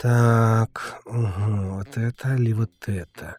Так, угу, вот это или вот это?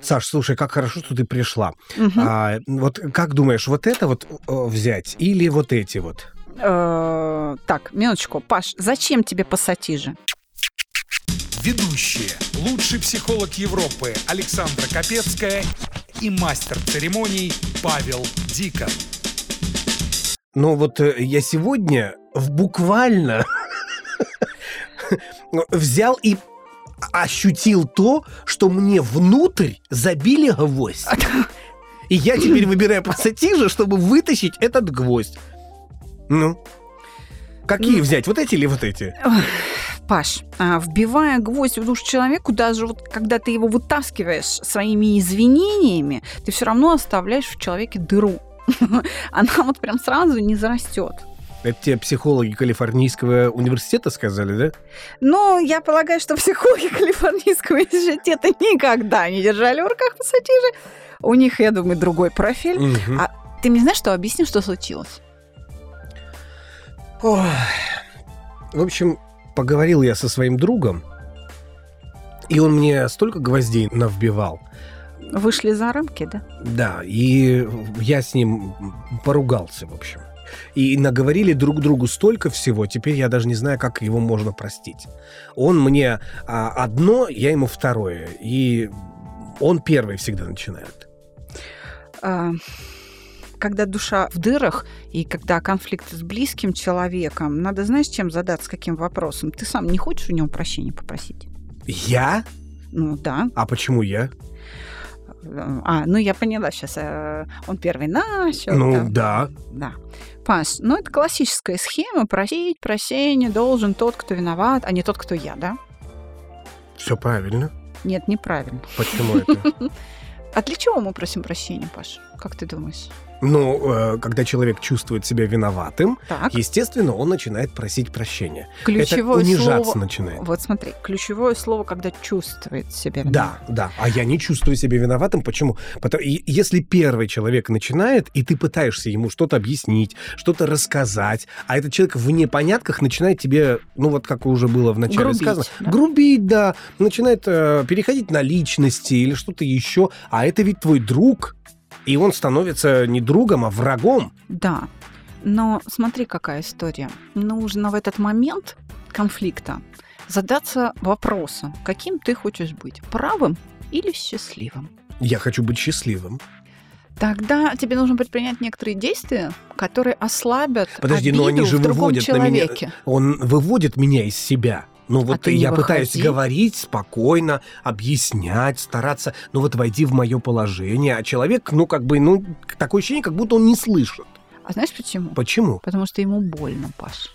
Саш, слушай, как хорошо, что ты пришла. Мгм. А, вот как думаешь, вот это вот взять или вот эти вот? Э, Так, минуточку. Паш, зачем тебе пассатижи? Ведущие. Лучший психолог Европы Александра Капецкая и мастер церемоний Павел Дикон. Ну вот э, я сегодня в буквально взял и ощутил то, что мне внутрь забили гвоздь. И я теперь выбираю пассатижи, чтобы вытащить этот гвоздь. Ну, какие Ну. взять, вот эти или вот эти? Паш, а, вбивая гвоздь в душу человеку, даже вот когда ты его вытаскиваешь своими извинениями, ты все равно оставляешь в человеке дыру. Она вот прям сразу не зарастет. Это тебе психологи Калифорнийского университета сказали, да? Но я полагаю, что психологи Калифорнийского университета никогда не держали в руках пассатижи. У них, я думаю, другой профиль. Мгм. А ты мне знаешь, что объясни, что случилось? Ой. В общем, поговорил я со своим другом, и он мне столько гвоздей навбивал. Вышли за рамки, да? Да, и я с ним поругался, в общем. И наговорили друг другу столько всего, теперь я даже не знаю, как его можно простить. Он мне а, одно, я ему второе. И он первый всегда начинает. А, когда душа в дырах и когда конфликт с близким человеком, надо, знаешь, чем задаться, каким вопросом? Ты сам не хочешь у него прощения попросить? Я? Ну да. А почему я? А, ну я поняла сейчас. Он первый начал. ну, там. да. Да. Паш, ну это классическая схема. Просить прощения должен тот, кто виноват, а не тот, кто я, да? Все правильно. Нет, неправильно. Почему это? А для чего мы просим прощения, Паш? Как ты думаешь? Ну, э, когда человек чувствует себя виноватым, Так, естественно, он начинает просить прощения. ключевое это унижаться слово... начинает. Вот смотри, ключевое слово, когда чувствует себя Да, да. А я не чувствую себя виноватым. Почему? Потому, и- если первый человек начинает, и ты пытаешься ему что-то объяснить, что-то рассказать, а этот человек в непонятках начинает тебе, ну вот как уже было в начале Грубить, сказано, да? грубить, да, начинает э, переходить на личности или что-то еще, а это ведь твой друг, и он становится не другом, а врагом. Да. Но смотри, какая история. Нужно в этот момент конфликта задаться вопросом, каким ты хочешь быть, правым или счастливым. Я хочу быть счастливым. Тогда тебе нужно предпринять некоторые действия, которые ослабят Подожди, обиду но они же в другом выводят на меня- человеке. Он выводит меня из себя. Ну вот не я пытаюсь выходи. говорить спокойно, объяснять, стараться, ну вот войти в мое положение, а человек, ну как бы, ну такое ощущение, как будто он не слышит. А знаешь почему? Почему? Потому что ему больно, Паш.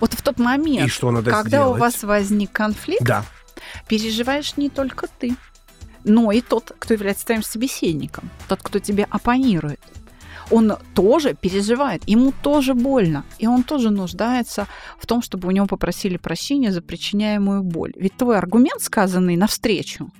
Вот в тот момент, И что надо когда сделать? у вас возник конфликт, Да. переживаешь не только ты, но и тот, кто является твоим собеседником, тот, кто тебе оппонирует. Он тоже переживает, ему тоже больно, и он тоже нуждается в том, чтобы у него попросили прощения за причиняемую боль. Ведь твой аргумент, сказанный навстречу,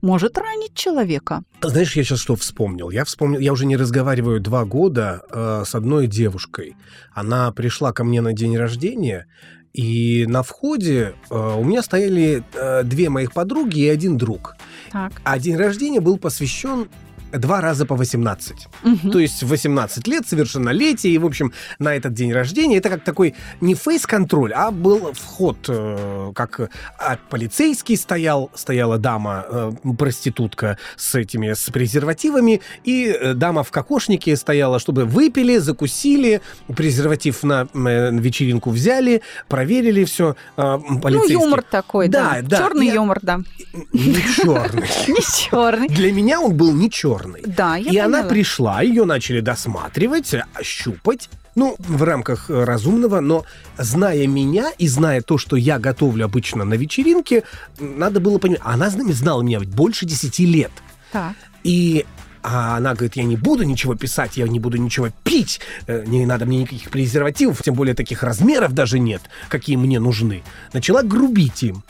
может ранить человека. Знаешь, я сейчас что вспомнил? Я вспомнил, я уже не разговариваю два года э, с одной девушкой. Она пришла ко мне на день рождения, и на входе э, у меня стояли э, две моих подруги и один друг. Так. А день рождения был посвящен два раза по 18. Мгм. То есть в 18 лет, совершеннолетие, и, в общем, на этот день рождения это как такой не фейс-контроль, а был вход, э, как э, а полицейский стоял, стояла дама, э, проститутка с этими, с презервативами, и э, дама в кокошнике стояла, чтобы выпили, закусили, презерватив на э, вечеринку взяли, проверили все. Ну, юмор такой, да. Да, да. Черный Я- юмор, да. Не черный. Не черный. Для меня он был не черный. Да, я И она поняла. пришла, ее начали досматривать, ощупать. Ну, в рамках э, разумного, но зная меня и зная то, что я готовлю обычно на вечеринке, надо было понимать. Она зна- знала меня ведь больше 10 лет. Так. И а она говорит, я не буду ничего писать, я не буду ничего пить, э, не надо мне никаких презервативов, тем более таких размеров даже нет, какие мне нужны. Начала грубить им.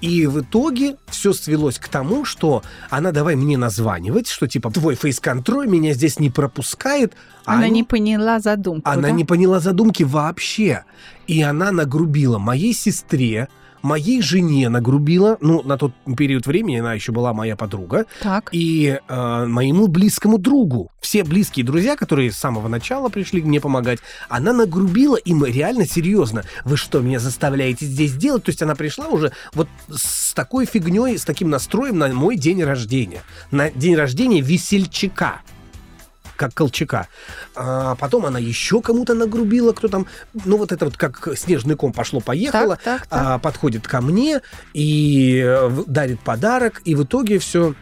И в итоге все свелось к тому, что она давай мне названивать, что типа твой фейс-контроль меня здесь не пропускает. Она они- не поняла задумку. она да? не поняла задумки вообще. И она нагрубила моей сестре, моей жене нагрубила, ну, на тот период времени она еще была моя подруга, Так. и э, моему близкому другу. Все близкие друзья, которые с самого начала пришли мне помогать, она нагрубила им реально серьезно. Вы что, меня заставляете здесь делать? То есть она пришла уже вот с такой фигней, с таким настроем на мой день рождения. На день рождения весельчака как Колчака. А потом она еще кому-то нагрубила, кто там, ну вот это вот как снежный ком пошло-поехало, Так, так, так. а, подходит ко мне и э, дарит подарок, и в итоге все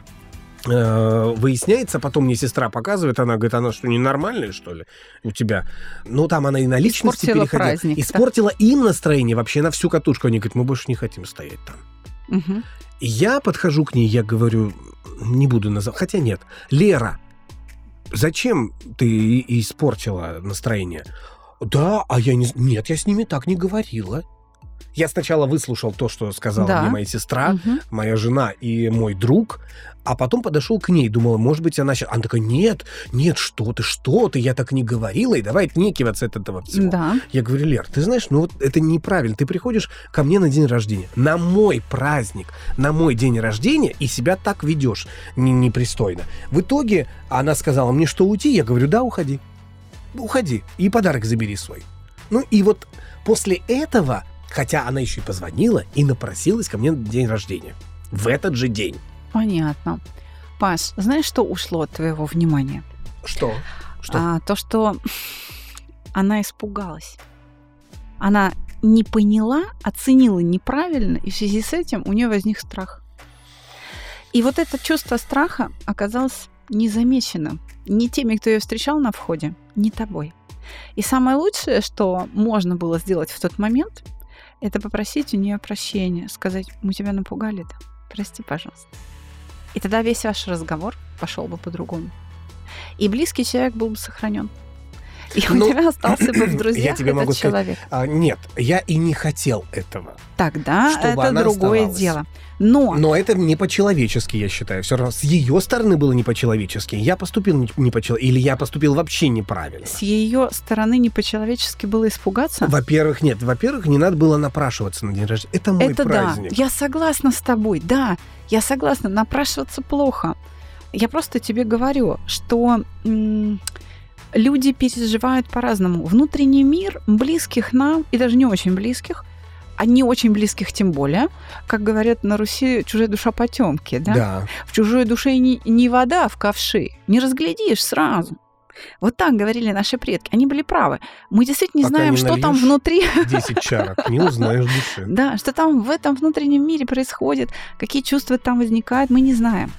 выясняется, потом мне сестра показывает, она говорит, она что, ненормальная, что ли, у тебя? Ну, там она и на личности Испортила переходила. праздник, да. Испортила им настроение вообще на всю катушку. Они говорят, мы больше не хотим стоять там. И я подхожу к ней, я говорю, не буду называть, хотя нет, Лера, зачем ты испортила настроение? Да, а я не... Нет, я с ними так не говорила. Я сначала выслушал то, что сказала Да. мне моя сестра, Мгм. моя жена и мой друг, а потом подошел к ней, думала, может быть, она сейчас... Она такая, нет, нет, что ты, что ты, я так не говорила, и давай отнекиваться от этого всего. Да. Я говорю, Лер, ты знаешь, ну вот это неправильно. Ты приходишь ко мне на день рождения, на мой праздник, на мой день рождения, и себя так ведешь не- непристойно. В итоге она сказала мне, что уйти. Я говорю, да, уходи. Уходи. И подарок забери свой. Ну и вот после этого, хотя она еще и позвонила и напросилась ко мне на день рождения. В этот же день. Понятно. Паш, знаешь, что ушло от твоего внимания? Что? Что? А, то, что она испугалась. Она не поняла, оценила неправильно, и в связи с этим у нее возник страх. И вот это чувство страха оказалось незамеченным ни теми, кто ее встречал на входе, ни тобой. И самое лучшее, что можно было сделать в тот момент, это попросить у нее прощения, сказать, мы тебя напугали, да? Прости, пожалуйста. И тогда весь ваш разговор пошел бы по-другому. И близкий человек был бы сохранен. И у Ну, тебя остался бы в я друзьях тебе этот могу сказать, человек. А, нет, я и не хотел этого. Тогда это другое оставалась. дело. Но, Но это не по-человечески, я считаю. Все равно с ее стороны было не по-человечески. Я поступил не- не по-человечески. Или я поступил вообще неправильно. с ее стороны не по-человечески было испугаться. Во-первых, нет. Во-первых, не надо было напрашиваться на день рождения. Это мой это праздник. да. Я согласна с тобой. Да, я согласна. Напрашиваться плохо. Я просто тебе говорю, что м, люди переживают по-разному. Внутренний мир близких нам, и даже не очень близких, а не очень близких тем более, как говорят на Руси, чужая душа потемки, да? Да. В чужой душе не, не вода в ковши. Не разглядишь сразу. Вот так говорили наши предки. Они были правы. Мы действительно не Пока знаем, не что там внутри. 10 чарок. Не узнаешь души. Да, что там в этом внутреннем мире происходит, какие чувства там возникают, мы не знаем.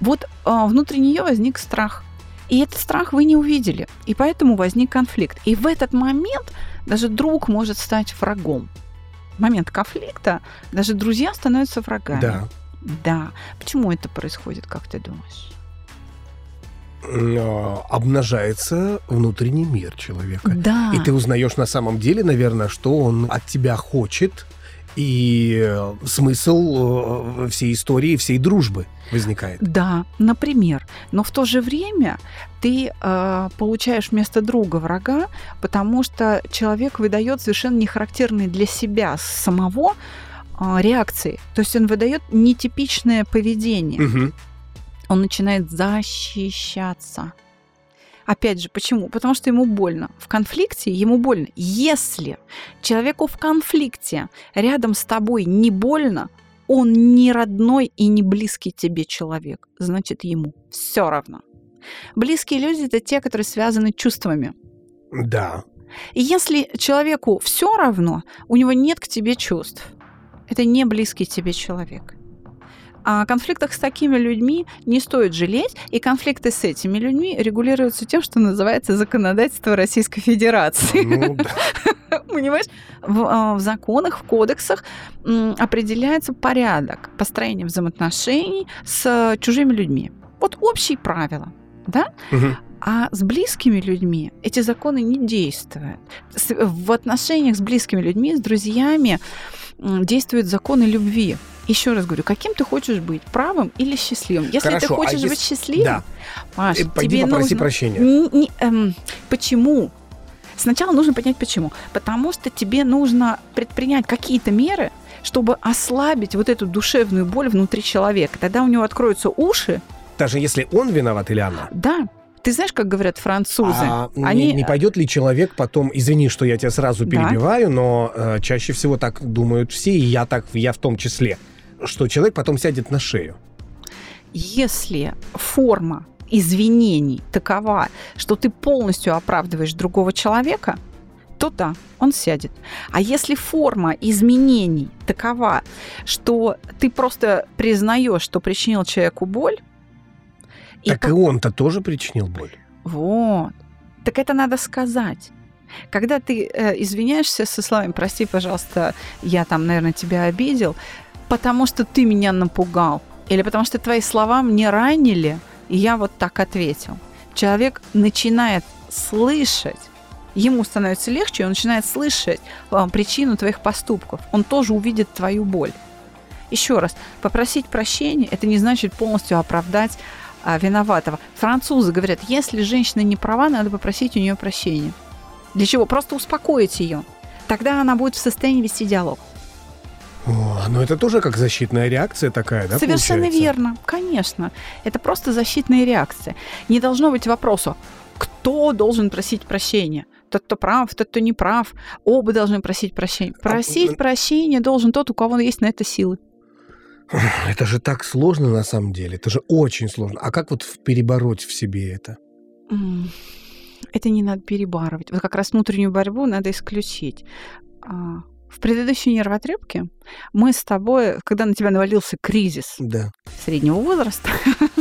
Вот а, внутри нее возник страх. И этот страх вы не увидели. И поэтому возник конфликт. И в этот момент даже друг может стать врагом. В момент конфликта даже друзья становятся врагами. Да. Да. Почему это происходит, как ты думаешь? Но обнажается внутренний мир человека. Да. И ты узнаешь на самом деле, наверное, что он от тебя хочет. И э, смысл э, всей истории, всей дружбы возникает. Да, например. Но в то же время ты э, получаешь вместо друга врага, потому что человек выдает совершенно нехарактерные для себя самого э, реакции. То есть он выдает нетипичное поведение. Мгм. Он начинает защищаться. Опять же, почему? Потому что ему больно. В конфликте ему больно. Если человеку в конфликте рядом с тобой не больно, он не родной и не близкий тебе человек. Значит, ему все равно. Близкие люди это те, которые связаны чувствами. Да. И если человеку все равно, у него нет к тебе чувств. Это не близкий тебе человек. О конфликтах с такими людьми не стоит жалеть, и конфликты с этими людьми регулируются тем, что называется законодательство Российской Федерации. Ну, да. Понимаешь? В, э, в законах, в кодексах определяется порядок построения взаимоотношений с чужими людьми. Вот общие правила. Да? А с близкими людьми эти законы не действуют. В отношениях с близкими людьми, с друзьями действуют законы любви. Еще раз говорю, каким ты хочешь быть, правым или счастливым? Если ты Хорошо, а хочешь если- быть счастливым, Да. Маш, Э, Пойди тебе попроси нужно... прощения. Н- не- эм, почему? Сначала нужно понять, почему. Потому что тебе нужно предпринять какие-то меры, чтобы ослабить вот эту душевную боль внутри человека. Тогда у него откроются уши. Даже если он виноват или она. Да, ты знаешь, как говорят французы? А не- Они- не, пойдет ли человек потом, извини, что я тебя сразу Да. перебиваю, но э, чаще всего так думают все, и я так, я в том числе, что человек потом сядет на шею. Если форма извинений такова, что ты полностью оправдываешь другого человека, то да, он сядет. А если форма изменений такова, что ты просто признаешь, что причинил человеку боль, и так по- и он-то тоже причинил боль. вот, так это надо сказать. Когда ты э, извиняешься со словами «прости, пожалуйста, я там, наверное, тебя обидел», потому что ты меня напугал, или потому что твои слова мне ранили, и я вот так ответил. Человек начинает слышать, ему становится легче, он начинает слышать э, причину твоих поступков. Он тоже увидит твою боль. Еще раз, попросить прощения – это не значит полностью оправдать а, виноватого. Французы говорят, если женщина не права, надо попросить у нее прощения. Для чего? Просто успокоить ее. Тогда она будет в состоянии вести диалог. О, ну это тоже как защитная реакция такая, да? Совершенно получается? верно, конечно. Это просто защитная реакция. Не должно быть вопроса, кто должен просить прощения. Тот, кто прав, тот, кто не прав. Оба должны просить прощения. Просить м- прощения должен тот, у кого есть на это силы. Это же так сложно на самом деле. Это же очень сложно. А как вот перебороть в себе это? Это не надо перебарывать. Вот как раз внутреннюю борьбу надо исключить. В предыдущей нервотрепке мы с тобой, когда на тебя навалился кризис Да. среднего возраста,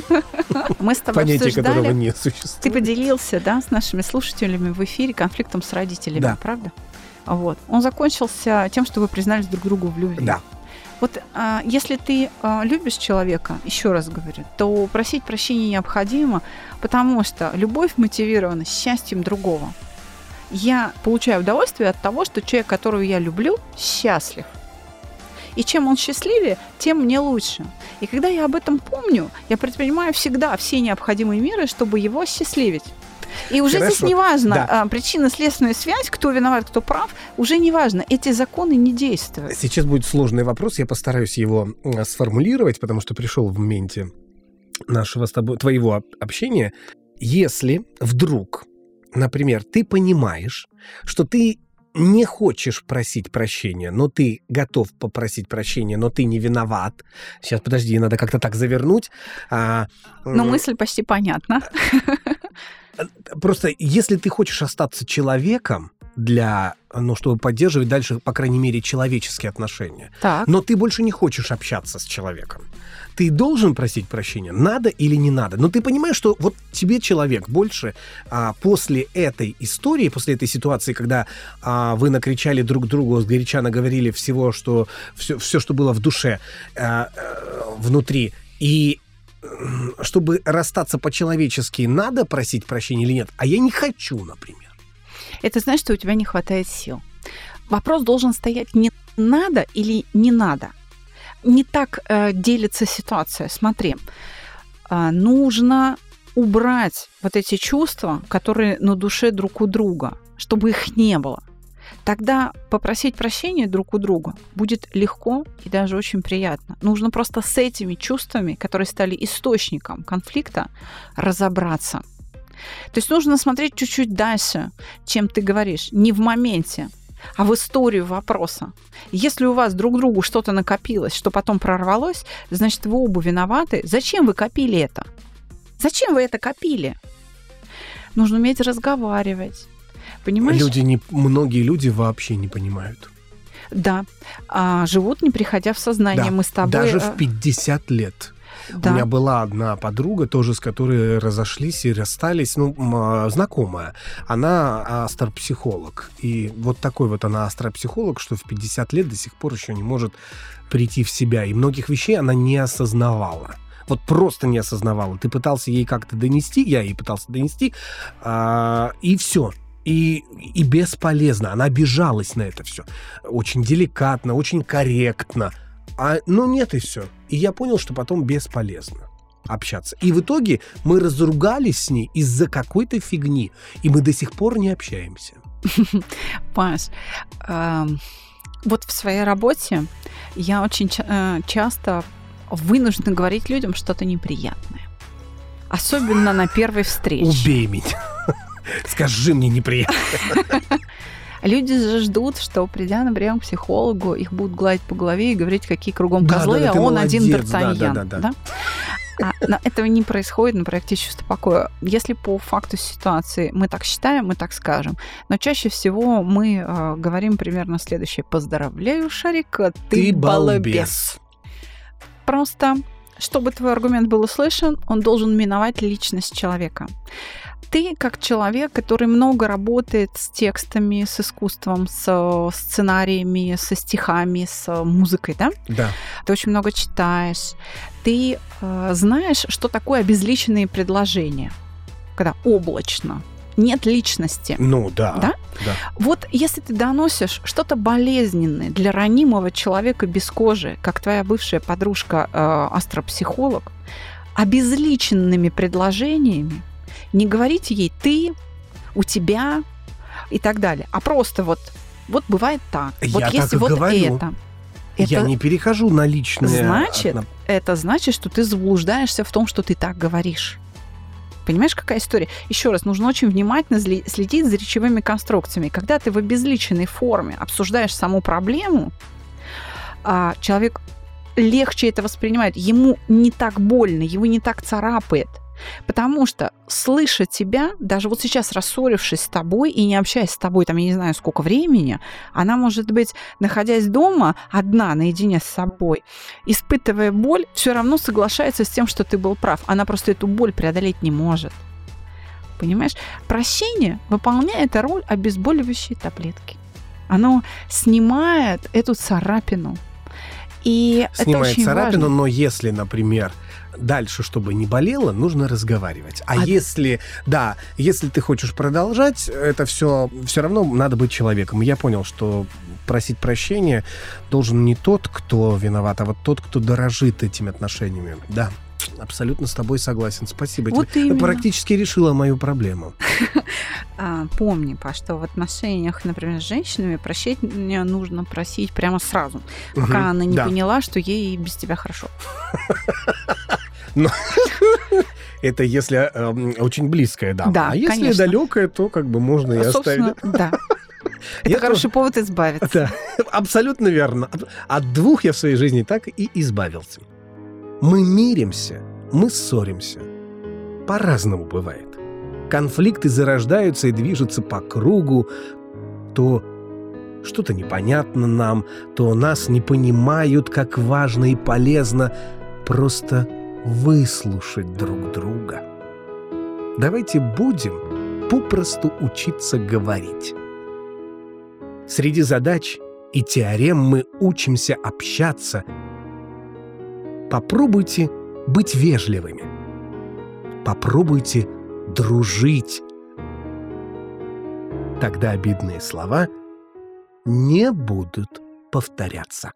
мы с тобой Понятие которого не ты существует. поделился, да, с нашими слушателями в эфире конфликтом с родителями, Да. правда? Вот. Он закончился тем, что вы признались друг другу в любви. Да. Вот а, если ты а, любишь человека, еще раз говорю, то просить прощения необходимо, потому что любовь мотивирована счастьем другого. Я получаю удовольствие от того, что человек, которого я люблю, счастлив. И чем он счастливее, тем мне лучше. И когда я об этом помню, я предпринимаю всегда все необходимые меры, чтобы его счастливить. И уже здесь Хорошо. не важно Да. а, причинно-следственная связь, кто виноват, кто прав, уже не важно. Эти законы не действуют. Сейчас будет сложный вопрос, я постараюсь его сформулировать, потому что пришел в моменте нашего с тобой, твоего об- общения. Если вдруг, например, ты понимаешь, что ты не хочешь просить прощения, но ты готов попросить прощения, но ты не виноват. Сейчас, подожди, надо как-то так завернуть. А, Но мысль почти понятна. Просто если ты хочешь остаться человеком для, ну, чтобы поддерживать дальше, по крайней мере, человеческие отношения, Так. но ты больше не хочешь общаться с человеком. Ты должен просить прощения, надо или не надо. Но ты понимаешь, что вот тебе человек больше а, после этой истории, после этой ситуации, когда а, вы накричали друг другу, сгоряча наговорили всего, что все, все, что было в душе, а, а, внутри, и м, чтобы расстаться по-человечески, надо просить прощения или нет? А я не хочу, например. Это значит, что у тебя не хватает сил. Вопрос должен стоять не надо или не надо. Не так э, делится ситуация. Смотри, а, нужно убрать вот эти чувства, которые на душе друг у друга, чтобы их не было. Тогда попросить прощения друг у друга будет легко и даже очень приятно. Нужно просто с этими чувствами, которые стали источником конфликта, разобраться. То есть нужно смотреть чуть-чуть дальше, чем ты говоришь, не в моменте, а в историю вопроса. Если у вас друг другу что-то накопилось, что потом прорвалось, значит, вы оба виноваты. Зачем вы копили это? Зачем вы это копили? Нужно уметь разговаривать. Понимаешь? Люди не, многие люди вообще не понимают. Да. А, живут, не приходя в сознание. Да, Мы с тобой... Даже в 50 лет. Да. У меня была одна подруга, тоже с которой разошлись и расстались, ну, а, знакомая. Она астропсихолог. И вот такой вот она астропсихолог, что в 50 лет до сих пор еще не может прийти в себя. И многих вещей она не осознавала. Вот просто не осознавала. Ты пытался ей как-то донести, я ей пытался донести, а, и все. И, и бесполезно. Она обижалась на это все. Очень деликатно, очень корректно. А, ну, нет, и все. И я понял, что потом бесполезно общаться. И в итоге мы разругались с ней из-за какой-то фигни. И мы до сих пор не общаемся. Паш, эм, вот в своей работе я очень э, часто вынуждена говорить людям что-то неприятное. Особенно на первой встрече. Убей меня. Скажи мне неприятно. Люди же ждут, что придя на прием к психологу, их будут гладить по голове и говорить, какие кругом Да, козлы, да, да, а он один молодец, да, Д'Артаньян. да, да, да. А, но этого не происходит на проекте «Чувство покоя». Если по факту ситуации мы так считаем, мы так скажем. Но чаще всего мы э, говорим примерно следующее. «Поздравляю, Шарика, ты, Ты балбес». балбес. Просто, чтобы твой аргумент был услышан, он должен миновать личность человека. Ты, как человек, который много работает с текстами, с искусством, с э, сценариями, со стихами, с э, музыкой, да? Да. Ты очень много читаешь. Ты э, знаешь, что такое обезличенные предложения, когда облачно, нет личности. Ну, да. Да? Да. Вот если ты доносишь что-то болезненное для ранимого человека без кожи, как твоя бывшая подружка э, астропсихолог, обезличенными предложениями, не говорите ей ты, у тебя и так далее, а просто вот, вот бывает так. Я вот так есть вот говорю. это. Я Это- не перехожу на личное. Значит, на- это значит, что ты заблуждаешься в том, что ты так говоришь. Понимаешь, какая история? Еще раз, нужно очень внимательно следить за речевыми конструкциями. Когда ты в обезличенной форме обсуждаешь саму проблему, а, человек легче это воспринимает. Ему не так больно, его не так царапает. Потому что, слыша тебя, даже вот сейчас рассорившись с тобой и не общаясь с тобой, там, я не знаю, сколько времени, она, может быть, находясь дома, одна, наедине с собой, испытывая боль, все равно соглашается с тем, что ты был прав. Она просто эту боль преодолеть не может. Понимаешь? Прощение выполняет роль обезболивающей таблетки. Оно снимает эту царапину. И это Снимает очень царапину, важно. но если, например, дальше, чтобы не болело, нужно разговаривать. А, А- если, да, если ты хочешь продолжать, это все, все равно надо быть человеком. И я понял, что просить прощения должен не тот, кто виноват, а вот тот, кто дорожит этими отношениями. Да, абсолютно с тобой согласен. Спасибо тебе. Вот Ты именно. практически решила мою проблему. А, помни, Паш, что в отношениях, например, с женщинами прощения нужно просить прямо сразу, пока она не поняла, что ей без тебя хорошо. Это если эм, очень близкая дама. Да, а если конечно. далекая, то как бы можно и Собственно, оставить. да. Это Я хороший повод избавиться. Да, абсолютно верно. От двух я в своей жизни так и избавился. Мы миримся, мы ссоримся. По-разному бывает. Конфликты зарождаются и движутся по кругу. То что-то непонятно нам, то нас не понимают, как важно и полезно просто выслушать друг друга. Давайте будем попросту учиться говорить. Среди задач и теорем мы учимся общаться. Попробуйте быть вежливыми. Попробуйте дружить. Тогда обидные слова не будут повторяться.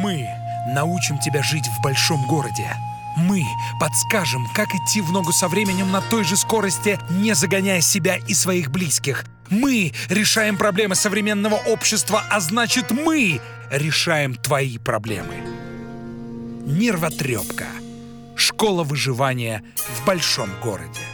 Мы научим тебя жить в большом городе. Мы подскажем, как идти в ногу со временем на той же скорости, не загоняя себя и своих близких. Мы решаем проблемы современного общества, а значит мы решаем твои проблемы. Нервотрепка. Школа выживания в большом городе.